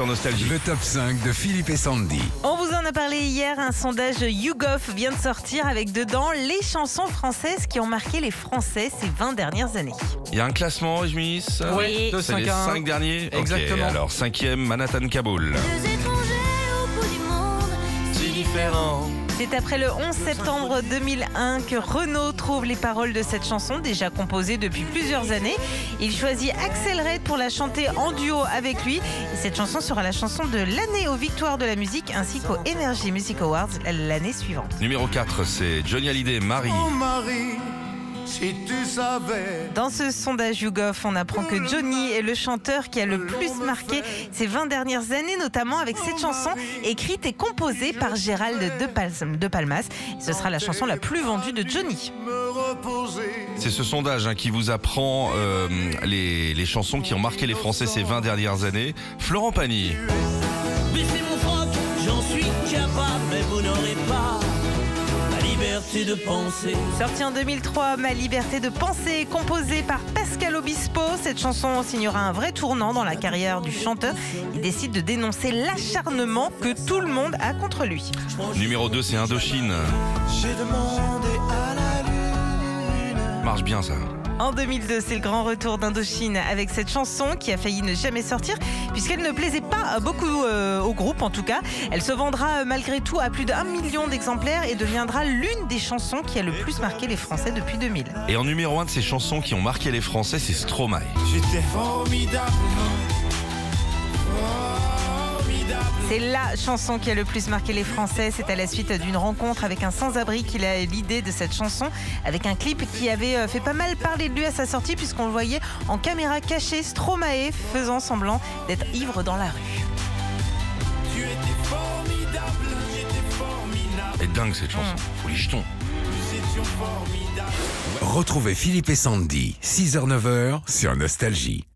sur Nostalgie. Le top 5 de Philippe et Sandy. On vous en a parlé hier, un sondage YouGov vient de sortir avec dedans les chansons françaises qui ont marqué les Français ces 20 dernières années. Il y a un classement, Jmis Oui. C'est 5 les à 1. 5 derniers Exactement. alors, cinquième, Manhattan Kaboul. Deux C'est après le 11 septembre 2001 que Renaud trouve les paroles de cette chanson, déjà composée depuis plusieurs années. Il choisit Axel Red pour la chanter en duo avec lui. Et cette chanson sera la chanson de l'année aux Victoires de la musique ainsi qu'aux Energy Music Awards l'année suivante. Numéro 4, c'est Johnny Hallyday, Marie. Oh Marie, si tu savais. Dans ce sondage YouGov, on apprend que Johnny est le chanteur qui a le plus marqué ces 20 dernières années, notamment avec cette chanson écrite et composée par Gérald de, Pal- de Palmas. Ce sera la chanson la plus vendue de Johnny. C'est ce sondage hein, qui vous apprend euh, les, les chansons qui ont marqué les Français ces 20 dernières années. Florent Pagny. Baissez mon froc, j'en suis capable, mais vous n'aurez pas la liberté de penser. Sorti en 2003, Ma liberté de penser, composée par Pascal Obispo. Cette chanson signera un vrai tournant dans la carrière du chanteur. Il décide de dénoncer l'acharnement que tout le monde a contre lui. Numéro 2, c'est Indochine. J'ai demandé à la lune. Marche bien ça. En 2002, c'est le grand retour d'Indochine avec cette chanson qui a failli ne jamais sortir puisqu'elle ne plaisait pas beaucoup euh, au groupe en tout cas. Elle se vendra euh, malgré tout à plus d'un million d'exemplaires et deviendra l'une des chansons qui a le plus marqué les Français depuis 2000. Et en numéro 1 de ces chansons qui ont marqué les Français, c'est Stromae. J'étais formidable. C'est la chanson qui a le plus marqué les Français. C'est à la suite d'une rencontre avec un sans-abri qu'il a eu l'idée de cette chanson, avec un clip qui avait euh, fait pas mal parler de lui à sa sortie, puisqu'on le voyait en caméra cachée, Stromae faisant semblant d'être ivre dans la rue. Tu étais formidable. J'étais formidable. Et dingue cette chanson. Faut les jetons. Nous étions formidables. Retrouvez Philippe et Sandy, 6h-9h sur Nostalgie.